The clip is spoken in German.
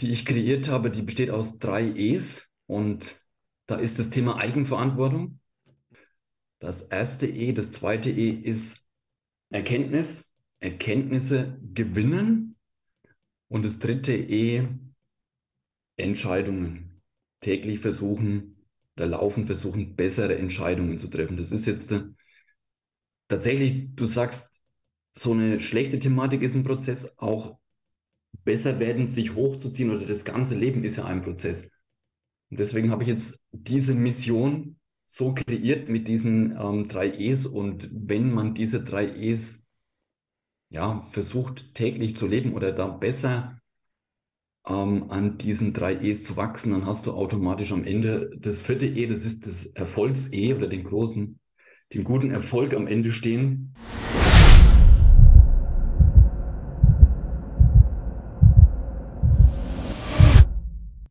die ich kreiert habe, die besteht aus drei E's und da ist das Thema Eigenverantwortung. Das erste E, das zweite E ist Erkenntnis, Erkenntnisse gewinnen und das dritte E Entscheidungen. Täglich versuchen oder laufend versuchen, bessere Entscheidungen zu treffen. Das ist jetzt äh, tatsächlich, du sagst, so eine schlechte Thematik ist ein Prozess, auch besser werden, sich hochzuziehen oder das ganze Leben ist ja ein Prozess. Und deswegen habe ich jetzt diese Mission so kreiert mit diesen ähm, drei E's. Und wenn man diese drei E's ja versucht täglich zu leben oder da besser ähm, an diesen drei E's zu wachsen, dann hast du automatisch am Ende das vierte E, das ist das Erfolgs-E oder den großen, den guten Erfolg am Ende stehen.